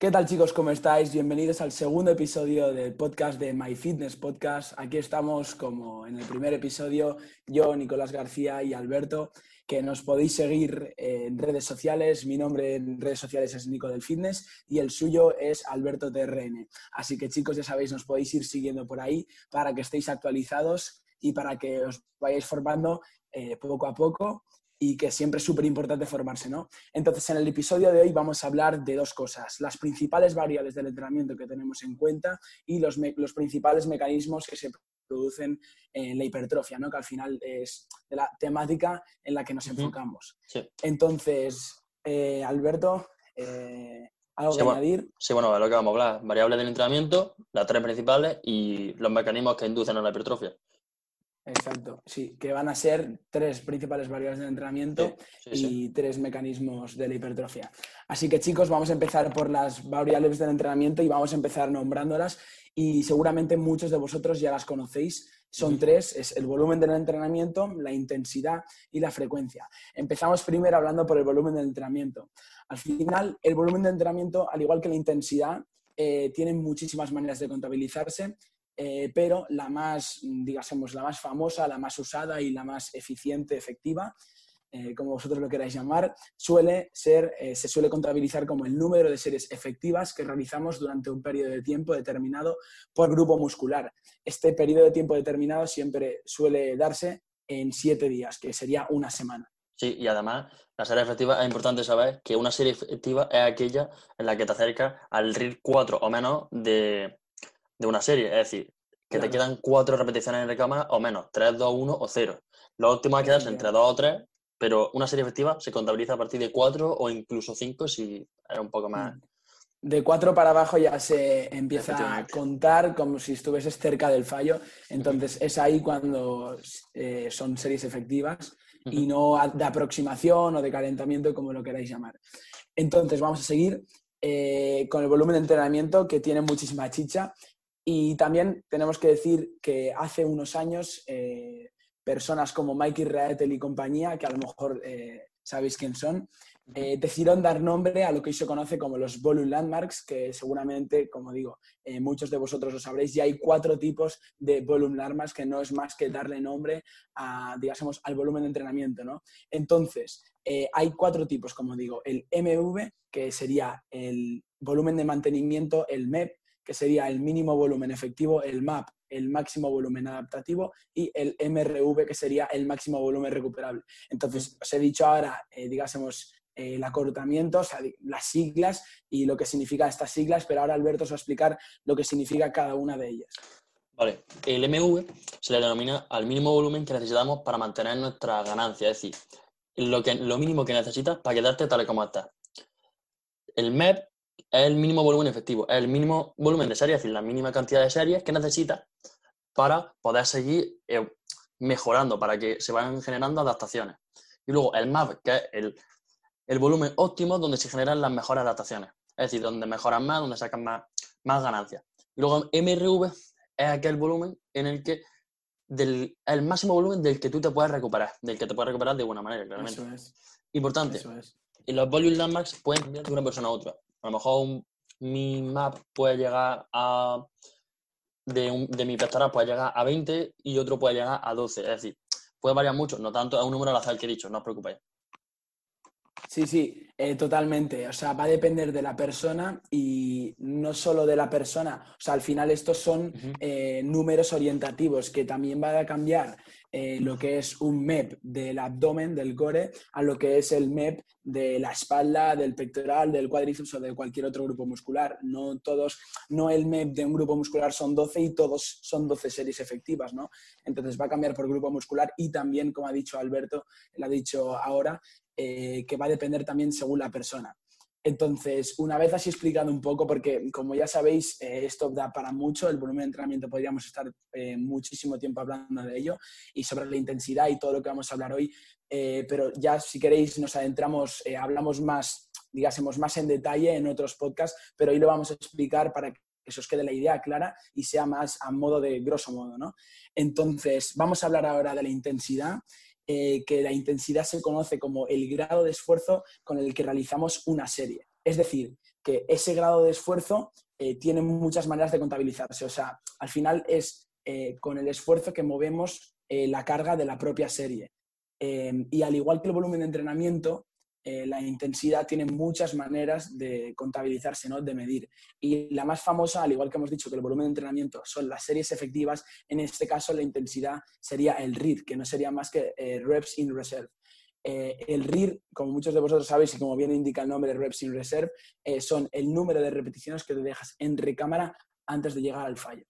¿Qué tal chicos? ¿Cómo estáis? Bienvenidos al segundo episodio del podcast de My Fitness Podcast. Aquí estamos como en el primer episodio, yo, Nicolás García y Alberto, que nos podéis seguir en redes sociales. Mi nombre en redes sociales es Nico del Fitness y el suyo es Alberto TRN. Así que chicos, ya sabéis, nos podéis ir siguiendo por ahí para que estéis actualizados y para que os vayáis formando eh, poco a poco y que siempre es súper importante formarse, ¿no? Entonces, en el episodio de hoy vamos a hablar de dos cosas, las principales variables del entrenamiento que tenemos en cuenta y los, los principales mecanismos que se producen en la hipertrofia, ¿no? Que al final es la temática en la que nos enfocamos. Entonces, eh, Alberto, eh, ¿algo que añadir? Sí, bueno, de lo que vamos a hablar, variables del entrenamiento, las tres principales y los mecanismos que inducen a la hipertrofia. Exacto, sí, que van a ser tres principales variables de entrenamiento y tres mecanismos de la hipertrofia. Así que chicos, vamos a empezar por las variables del entrenamiento y vamos a empezar nombrándolas y seguramente muchos de vosotros ya las conocéis. Son tres, es el volumen del entrenamiento, la intensidad y la frecuencia. Empezamos primero hablando por el volumen del entrenamiento. Al final, el volumen de entrenamiento, al igual que la intensidad, eh, tiene muchísimas maneras de contabilizarse eh, pero la más, digamos, la más famosa, la más usada y la más eficiente, efectiva, eh, como vosotros lo queráis llamar, suele ser, eh, se suele contabilizar como el número de series efectivas que realizamos durante un periodo de tiempo determinado por grupo muscular. Este periodo de tiempo determinado siempre suele darse en siete días, que sería una semana. Sí, y además la serie efectiva es importante saber que una serie efectiva es aquella en la que te acerca al RIR 4 o menos de, de una serie. Es decir, que te quedan cuatro repeticiones en recámara o menos, 3, 2, 1 o 0. Lo óptimo es quedarse entre 2 o 3, pero una serie efectiva se contabiliza a partir de 4 o incluso 5 si es un poco más. Mm. De 4 para abajo ya se empieza a contar como si estuvieses cerca del fallo. Entonces es ahí cuando eh, son series efectivas y no de aproximación o de calentamiento, como lo queráis llamar. Entonces vamos a seguir eh, con el volumen de entrenamiento que tiene muchísima chicha y también tenemos que decir que hace unos años eh, personas como Mikey Raetel y compañía, que a lo mejor eh, sabéis quién son, eh, decidieron dar nombre a lo que hoy se conoce como los volume landmarks, que seguramente, como digo, muchos de vosotros lo sabréis, ya hay cuatro tipos de volume landmarks que no es más que darle nombre a, digamos, al volumen de entrenamiento, ¿no? Entonces, hay cuatro tipos, como digo, el MV, que sería el volumen de mantenimiento, el MEP, que sería el mínimo volumen efectivo, el MAP, el máximo volumen adaptativo, y el MRV, que sería el máximo volumen recuperable. Entonces, os he dicho ahora, eh, digásemos, eh, el acortamiento, o sea, las siglas y lo que significa estas siglas, pero ahora Alberto os va a explicar lo que significa cada una de ellas. Vale, el MV se le denomina al mínimo volumen que necesitamos para mantener nuestra ganancia, es decir, lo, que, lo mínimo que necesitas para quedarte tal como estás. El MEP es el mínimo volumen efectivo, es el mínimo volumen de series, es decir, la mínima cantidad de series que necesitas para poder seguir eh, mejorando, para que se vayan generando adaptaciones. Y luego el MAP, que es el, volumen óptimo donde se generan las mejores adaptaciones, es decir, donde mejoran más, donde sacan más, más ganancias. Y luego MRV es aquel volumen en el que del, el máximo volumen del que tú te puedes recuperar, del que te puedes recuperar de buena manera, claramente. Eso es. Importante. Y los volume landmarks pueden cambiar de una persona a otra. A lo mejor mi map puede llegar a. De, de mi pectoral puede llegar a 20 y otro puede llegar a 12. Es decir, puede variar mucho, no tanto a un número al azar que he dicho, no os preocupéis. Sí, sí, eh, totalmente. O sea, va a depender de la persona y no solo de la persona. O sea, al final estos son eh, números orientativos que también van a cambiar eh, lo que es un MEP del abdomen, del core, a lo que es el MEP de la espalda, del pectoral, del cuádriceps o de cualquier otro grupo muscular. No todos, no el MEP de un grupo muscular son 12 y todos son 12 series efectivas, ¿no? Entonces va a cambiar por grupo muscular y también, como ha dicho Alberto, lo ha dicho ahora, eh, que va a depender también según la persona. Entonces, una vez así explicado un poco, porque como ya sabéis, eh, esto da para mucho, el volumen de entrenamiento podríamos estar eh, muchísimo tiempo hablando de ello y sobre la intensidad y todo lo que vamos a hablar hoy, pero ya si queréis nos adentramos, hablamos más, digásemos, más en detalle en otros podcasts, pero hoy lo vamos a explicar para que se os quede la idea clara y sea más a modo de grosso modo, ¿no? Entonces, vamos a hablar ahora de la intensidad eh, que la intensidad se conoce como el grado de esfuerzo con el que realizamos una serie. Es decir, que ese grado de esfuerzo eh, tiene muchas maneras de contabilizarse. O sea, al final es eh, con el esfuerzo que movemos la carga de la propia serie. y al igual que el volumen de entrenamiento, la intensidad tiene muchas maneras de contabilizarse, ¿no? de medir. Y la más famosa, al igual que hemos dicho que el volumen de entrenamiento son las series efectivas, en este caso la intensidad sería el RIR, que no sería más que reps in reserve. Eh, el RIR, como muchos de vosotros sabéis y como bien indica el nombre de Reps in Reserve, eh, son el número de repeticiones que te dejas en recámara antes de llegar al fallo.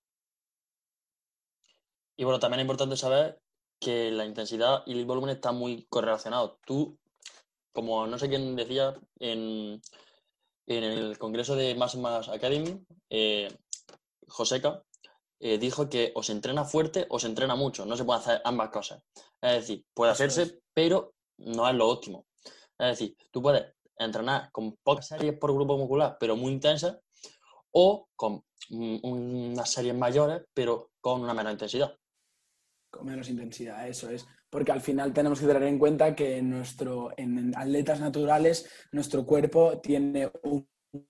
Y bueno, también es importante saber que la intensidad y el volumen están muy correlacionados. Tú, como no sé quién decía en, el congreso de Mass Mass Academy, eh, Joseca, dijo que o se entrena fuerte o se entrena mucho. No se puede hacer ambas cosas. Es decir, puede hacerse, pero no es lo óptimo. Es decir, tú puedes entrenar con pocas series por grupo muscular, pero muy intensas, o con unas series mayores, pero con una menor intensidad. Con menos intensidad, eso es. Porque al final tenemos que tener en cuenta que nuestro, en atletas naturales nuestro cuerpo tiene un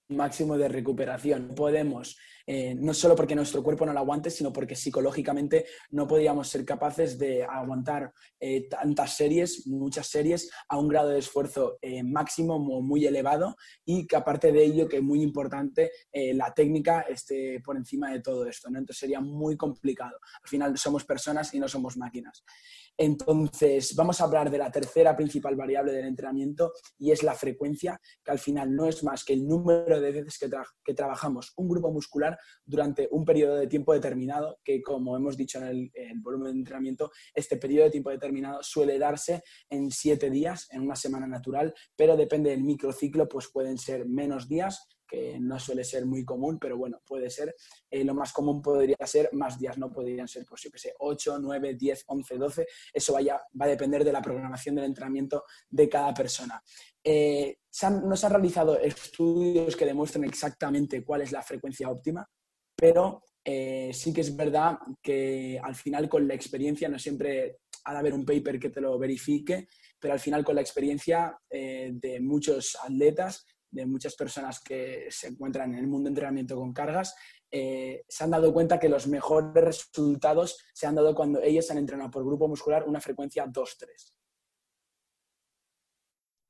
máximo de recuperación. Podemos eh, no solo porque nuestro cuerpo no lo aguante, sino porque psicológicamente no podíamos ser capaces de aguantar eh, tantas series, muchas series, a un grado de esfuerzo eh, máximo muy elevado y que aparte de ello, que es muy importante, la técnica esté por encima de todo esto. ¿no? Entonces sería muy complicado. Al final somos personas y no somos máquinas. Entonces, vamos a hablar de la tercera principal variable del entrenamiento y es la frecuencia, que al final no es más que el número de veces que, trabajamos un grupo muscular durante un periodo de tiempo determinado, que como hemos dicho en el, volumen de entrenamiento, este periodo de tiempo determinado suele darse en siete días, en una semana natural, pero depende del microciclo, pues pueden ser menos días que no suele ser muy común, pero bueno, puede ser. Eh, lo más común podría ser más días, no podrían ser, pues yo que sé, 8, 9, 10, 11, 12. Eso vaya, va a depender de la programación del entrenamiento de cada persona. Eh, no se han realizado estudios que demuestren exactamente cuál es la frecuencia óptima, pero eh, sí que es verdad que al final con la experiencia no siempre ha de haber un paper que te lo verifique, pero al final con la experiencia de muchos atletas de muchas personas que se encuentran en el mundo de entrenamiento con cargas, eh, se han dado cuenta que los mejores resultados se han dado cuando ellos han entrenado por grupo muscular una frecuencia 2-3.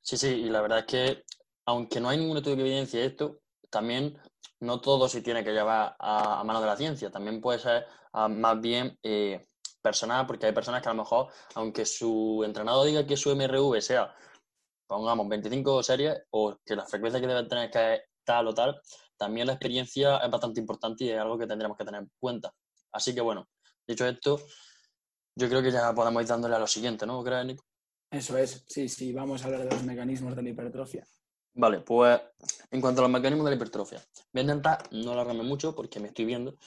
Sí, sí, y la verdad es que aunque no hay ningún estudio que evidencie esto, también no todo se tiene que llevar a, mano de la ciencia, también puede ser ah, más bien eh, personal, porque hay personas que a lo mejor, aunque su entrenador diga que su MRV sea pongamos 25 series o que la frecuencia que debe tener que es tal o tal, también la experiencia es bastante importante y es algo que tendremos que tener en cuenta. Así que bueno, dicho esto, yo creo que ya podemos ir dándole a lo siguiente, ¿no crees, Nico? Eso es, sí, sí, vamos a hablar de los mecanismos de la hipertrofia. Vale, pues en cuanto a los mecanismos de la hipertrofia, voy a intentar no alargarme mucho porque me estoy viendo.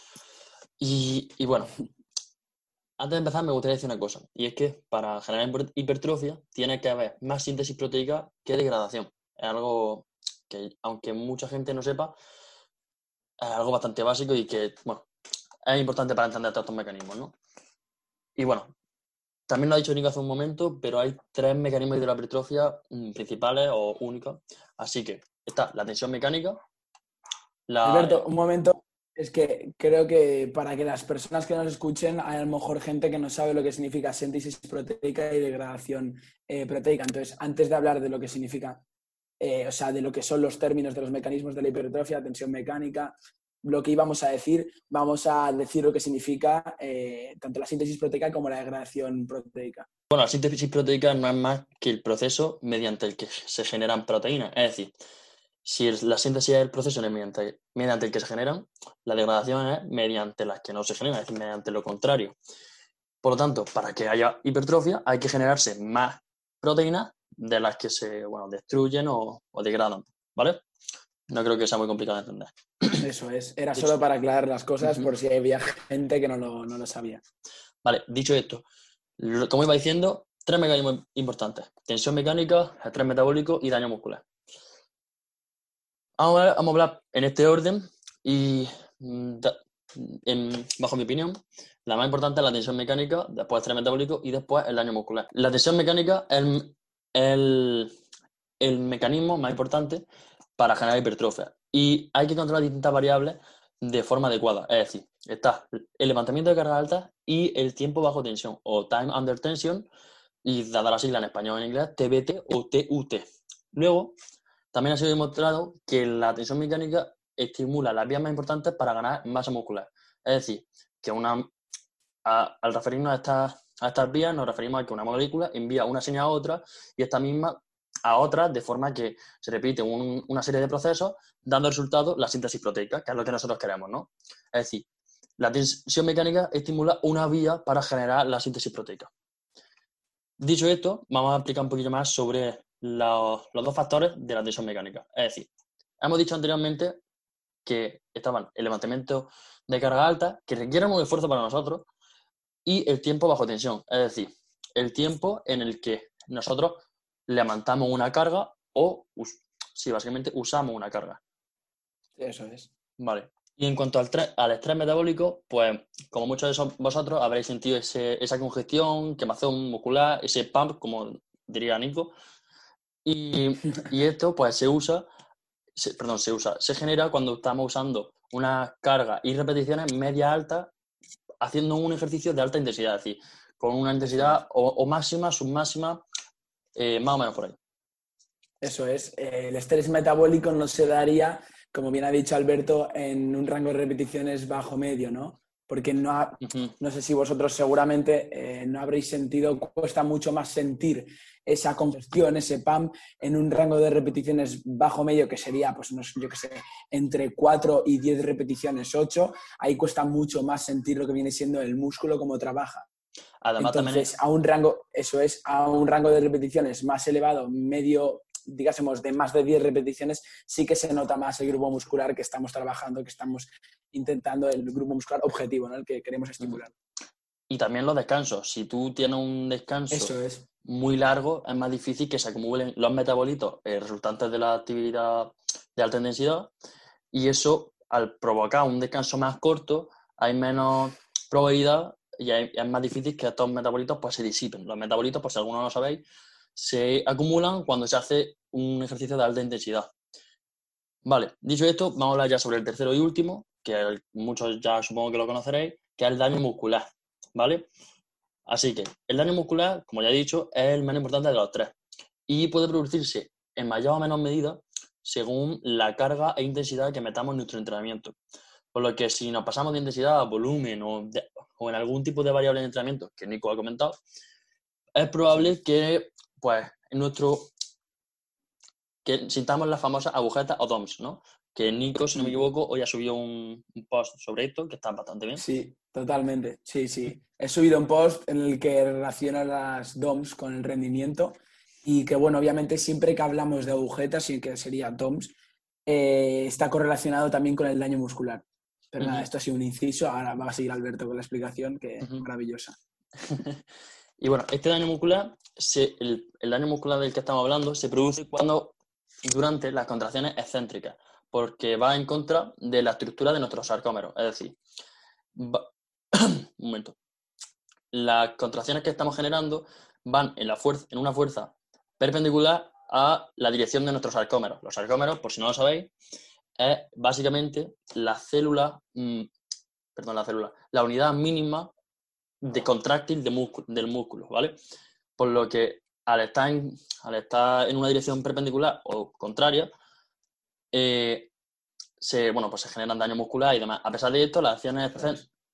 Y, y bueno, antes de empezar, me gustaría decir una cosa, y es que para generar hipertrofia tiene que haber más síntesis proteica que degradación. Es algo que, aunque mucha gente no sepa, es algo bastante básico y que, bueno, es importante para entender todos estos mecanismos, ¿no? Y bueno, también lo ha dicho Nico hace un momento, pero hay tres mecanismos de la hipertrofia mm, principales o únicos. Así que está la tensión mecánica. La... Alberto, un momento, es que creo que para que las personas que nos escuchen, hay a lo mejor gente que no sabe lo que significa síntesis proteica y degradación eh, proteica. Entonces, antes de hablar de lo que significa, eh, o sea, de lo que son los términos de los mecanismos de la hipertrofia, tensión mecánica, lo que íbamos a decir, vamos a decir lo que significa eh, tanto la síntesis proteica como la degradación proteica. Bueno, la síntesis proteica no es más que el proceso mediante el que se generan proteínas. Es decir, si la síntesis es el proceso mediante, mediante el que se generan, la degradación es mediante las que no se generan, es decir, mediante lo contrario. Por lo tanto, para que haya hipertrofia hay que generarse más proteínas de las que se bueno, destruyen o, degradan, ¿vale? No creo que sea muy complicado de entender. Eso es, era solo para aclarar las cosas por si había gente que no lo, no lo sabía. Vale, dicho esto, como iba diciendo, tres mecanismos importantes. Tensión mecánica, estrés metabólico y daño muscular. Vamos a, hablar en este orden y, mm, bajo mi opinión, la más importante es la tensión mecánica, después el estrés metabólico y después el daño muscular. La tensión mecánica es el, mecanismo más importante para generar hipertrofia. Y hay que controlar distintas variables de forma adecuada. Es decir, está el levantamiento de carga alta y el tiempo bajo tensión, o time under tension, y dada la sigla en español o en inglés, TBT o TUT. Luego, también ha sido demostrado que la tensión mecánica estimula las vías más importantes para ganar masa muscular. Es decir, que una, al referirnos a estas, a estas vías, nos referimos a que una molécula envía una señal a otra y esta misma a otra, de forma que se repite una serie de procesos, dando resultado la síntesis proteica, que es lo que nosotros queremos, ¿no? Es decir, la tensión mecánica estimula una vía para generar la síntesis proteica. Dicho esto, vamos a explicar un poquito más sobre los, dos factores de la tensión mecánica. Es decir, hemos dicho anteriormente que estaban el levantamiento de carga alta, que requieren un esfuerzo para nosotros, y el tiempo bajo tensión, es decir, el tiempo en el que nosotros levantamos una carga o, sí, básicamente usamos una carga. Eso es. Vale. Y en cuanto al, al estrés metabólico, pues como muchos de vosotros habréis sentido esa congestión, quemazón muscular, ese pump, como diría Nico. Y, esto pues se usa, perdón, se usa, se genera cuando estamos usando una carga y repeticiones media alta haciendo un ejercicio de alta intensidad, es decir, con una intensidad o, máxima, submáxima, eh, más o menos por ahí. Eso es. El estrés metabólico no se daría como bien ha dicho Alberto, en un rango de repeticiones bajo medio, ¿no? Porque no, no sé si vosotros seguramente eh, no habréis sentido, cuesta mucho más sentir esa congestión, ese PAM, en un rango de repeticiones bajo medio, que sería, pues, no sé, yo qué sé, entre 4 y 10 repeticiones, 8, ahí cuesta mucho más sentir lo que viene siendo el músculo como trabaja. Además, Entonces, a un rango, eso es, a un rango de repeticiones más elevado, medio digásemos, de más de 10 repeticiones, sí que se nota más el grupo muscular que estamos trabajando, que estamos intentando el grupo muscular objetivo, ¿no? el que queremos estimular. Y también los descansos. Si tú tienes un descanso muy largo, es más difícil que se acumulen los metabolitos eh, resultantes de la actividad de alta intensidad. Y eso, al provocar un descanso más corto, hay menos probabilidad y es más difícil que estos metabolitos pues, se disipen. Los metabolitos, por si alguno no lo sabéis, se acumulan cuando se hace un ejercicio de alta intensidad. Vale, dicho esto, vamos a hablar ya sobre el tercero y último, que muchos ya supongo que lo conoceréis, que es el daño muscular, ¿vale? Así que el daño muscular, como ya he dicho, es el menos importante de los tres y puede producirse en mayor o menor medida según la carga e intensidad que metamos en nuestro entrenamiento. Por lo que si nos pasamos de intensidad a volumen o en algún tipo de variable de entrenamiento que Nico ha comentado, es probable que pues en nuestro, que sintamos las famosas agujetas o DOMS, ¿no? Que Nico, si no me equivoco, hoy ha subido un, post sobre esto que está bastante bien. Sí, totalmente. Sí, sí. He subido un post en el que relaciona las DOMS con el rendimiento y que, bueno, obviamente siempre que hablamos de agujetas, y que sería DOMS, eh, está correlacionado también con el daño muscular. Pero nada, esto ha sido un inciso. Ahora va a seguir Alberto con la explicación, que es maravillosa. Y bueno, este daño muscular, el, daño muscular del que estamos hablando, se produce cuando durante las contracciones excéntricas, porque va en contra de la estructura de nuestros sarcómeros. Es decir, un momento. Las contracciones que estamos generando van en, una fuerza perpendicular a la dirección de nuestros sarcómeros. Los sarcómeros, por si no lo sabéis, es básicamente la célula, mm, perdón, la célula, la unidad mínima de contráctil de del músculo, ¿vale? Por lo que al estar en, al estar en una dirección perpendicular o contraria, eh, se, bueno, pues se generan daño muscular y demás. A pesar de esto, las acciones,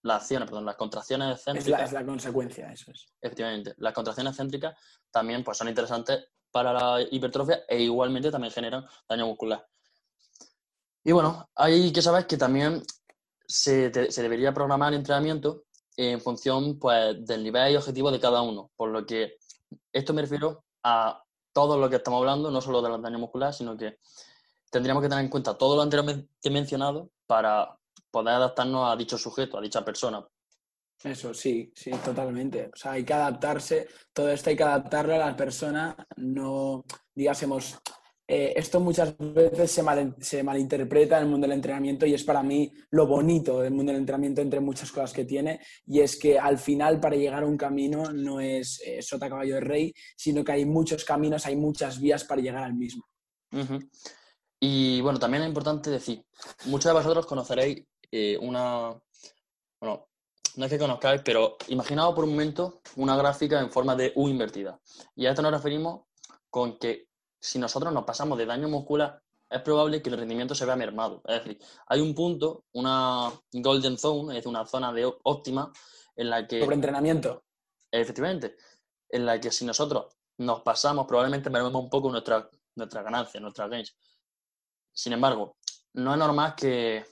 las acciones, perdón, las contracciones excéntricas... Es la, consecuencia, eso es. Efectivamente. Las contracciones excéntricas también pues, son interesantes para la hipertrofia e igualmente también generan daño muscular. Y bueno, hay que saber que también se, se debería programar el entrenamiento en función pues, del nivel y objetivo de cada uno. Por lo que esto me refiero a todo lo que estamos hablando, no solo de los daños musculares, sino que tendríamos que tener en cuenta todo lo anteriormente mencionado para poder adaptarnos a dicho sujeto, a dicha persona. Eso, sí, sí, totalmente. O sea, hay que adaptarse, todo esto hay que adaptarlo a la persona, no, digásemos, eh, esto muchas veces se, malinterpreta en el mundo del entrenamiento y es para mí lo bonito del mundo del entrenamiento entre muchas cosas que tiene y es que al final para llegar a un camino no es eh, sota caballo de rey, sino que hay muchos caminos, hay muchas vías para llegar al mismo. Y bueno, también es importante decir, muchos de vosotros conoceréis eh, una, bueno, no es que conozcáis, pero imaginaos por un momento una gráfica en forma de U invertida. Y a esto nos referimos con que si nosotros nos pasamos de daño muscular, es probable que el rendimiento se vea mermado. Es decir, hay un punto, una golden zone, es decir, una zona de óptima en la que... Sobre entrenamiento. Efectivamente, en la que si nosotros nos pasamos, probablemente mermemos un poco nuestra, nuestra ganancia, nuestra gains. Sin embargo, no es normal que,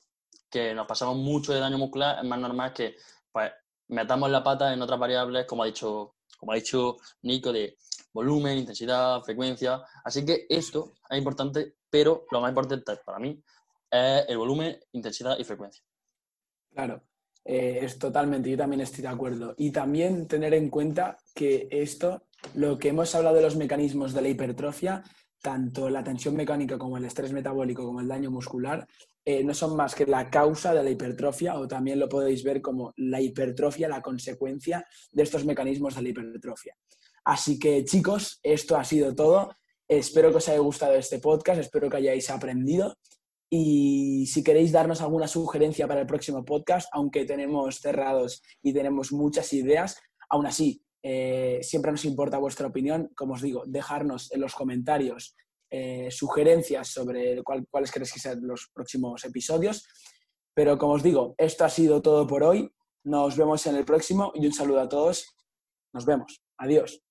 nos pasamos mucho de daño muscular, es más normal que pues, metamos la pata en otras variables, como ha dicho, como ha dicho Nico, de volumen, intensidad, frecuencia. Así que esto es importante, pero lo más importante para mí es el volumen, intensidad y frecuencia. Claro, eh, es totalmente, yo también estoy de acuerdo. Y también tener en cuenta que esto, lo que hemos hablado de los mecanismos de la hipertrofia, tanto la tensión mecánica como el estrés metabólico como el daño muscular eh, no son más que la causa de la hipertrofia o también lo podéis ver como la hipertrofia, la consecuencia de estos mecanismos de la hipertrofia. Así que chicos, esto ha sido todo. Espero que os haya gustado este podcast, espero que hayáis aprendido y si queréis darnos alguna sugerencia para el próximo podcast, aunque tenemos cerrados y tenemos muchas ideas, aún así eh, siempre nos importa vuestra opinión. Como os digo, dejarnos en los comentarios eh, sugerencias sobre cuáles queréis que sean los próximos episodios. Pero como os digo, esto ha sido todo por hoy. Nos vemos en el próximo y un saludo a todos. Nos vemos. Adiós.